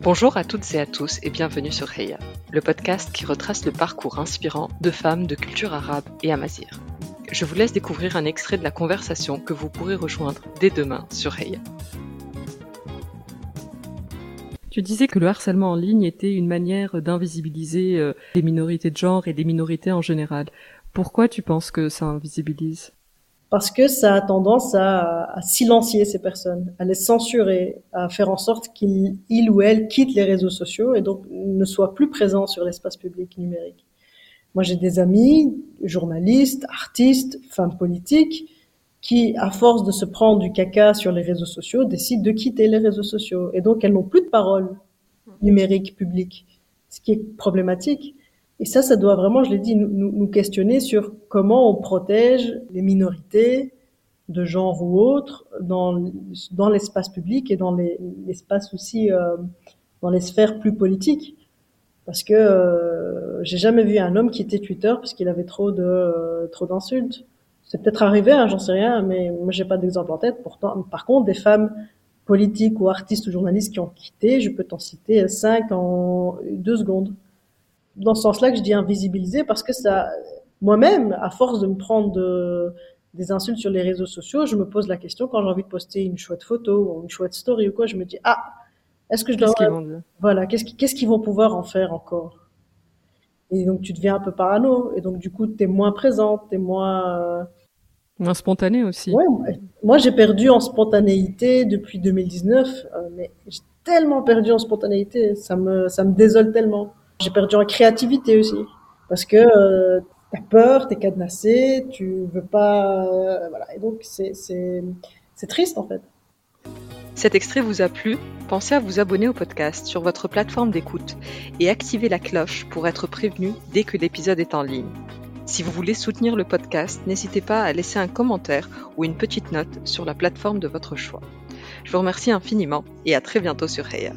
Bonjour à toutes et à tous et bienvenue sur Heya, le podcast qui retrace le parcours inspirant de femmes de culture arabe et amazir. Je vous laisse découvrir un extrait de la conversation que vous pourrez rejoindre dès demain sur Heya. Tu disais que le harcèlement en ligne était une manière d'invisibiliser euh, les minorités de genre et des minorités en général. Pourquoi tu penses que ça invisibilise? Parce que ça a tendance à, à, silencier ces personnes, à les censurer, à faire en sorte qu'ils il ou elles quittent les réseaux sociaux et donc ne soient plus présents sur l'espace public numérique. Moi, j'ai des amis, journalistes, artistes, femmes politiques, qui, à force de se prendre du caca sur les réseaux sociaux, décident de quitter les réseaux sociaux. Et donc, elles n'ont plus de parole numérique publique, ce qui est problématique. Et ça, ça doit vraiment, je l'ai dit, nous, nous, questionner sur comment on protège les minorités de genre ou autre dans, dans l'espace public et dans l'espace aussi, euh, dans les sphères plus politiques. Parce que euh, j'ai jamais vu un homme quitter Twitter parce qu'il avait trop de euh, trop d'insultes. C'est peut-être arrivé, hein, j'en sais rien, mais moi j'ai pas d'exemple en tête. Pourtant, par contre, des femmes politiques ou artistes ou journalistes qui ont quitté, je peux t'en citer cinq en deux secondes dans ce sens-là que je dis invisibiliser parce que ça, moi-même, à force de me prendre de, des insultes sur les réseaux sociaux, je me pose la question quand j'ai envie de poster une chouette photo ou une chouette story ou quoi, je me dis ah, est-ce que je dois voilà, qu'est-ce qu'est-ce qu'ils vont pouvoir en faire encore? Et donc tu deviens un peu parano et donc du coup tu es moins présente, es moins euh, moins spontané aussi. Ouais, moi j'ai perdu en spontanéité depuis 2019, euh, mais j'ai tellement perdu en spontanéité, ça me ça me désole tellement. J'ai perdu en créativité aussi. Parce que euh, t'as peur, t'es cadenassé, tu veux pas. Euh, voilà. Et donc, c'est, c'est, triste en fait. Cet extrait vous a plu? Pensez à vous abonner au podcast sur votre plateforme d'écoute et activer la cloche pour être prévenu dès que l'épisode est en ligne. Si vous voulez soutenir le podcast, n'hésitez pas à laisser un commentaire ou une petite note sur la plateforme de votre choix. Je vous remercie infiniment et à très bientôt sur Heya.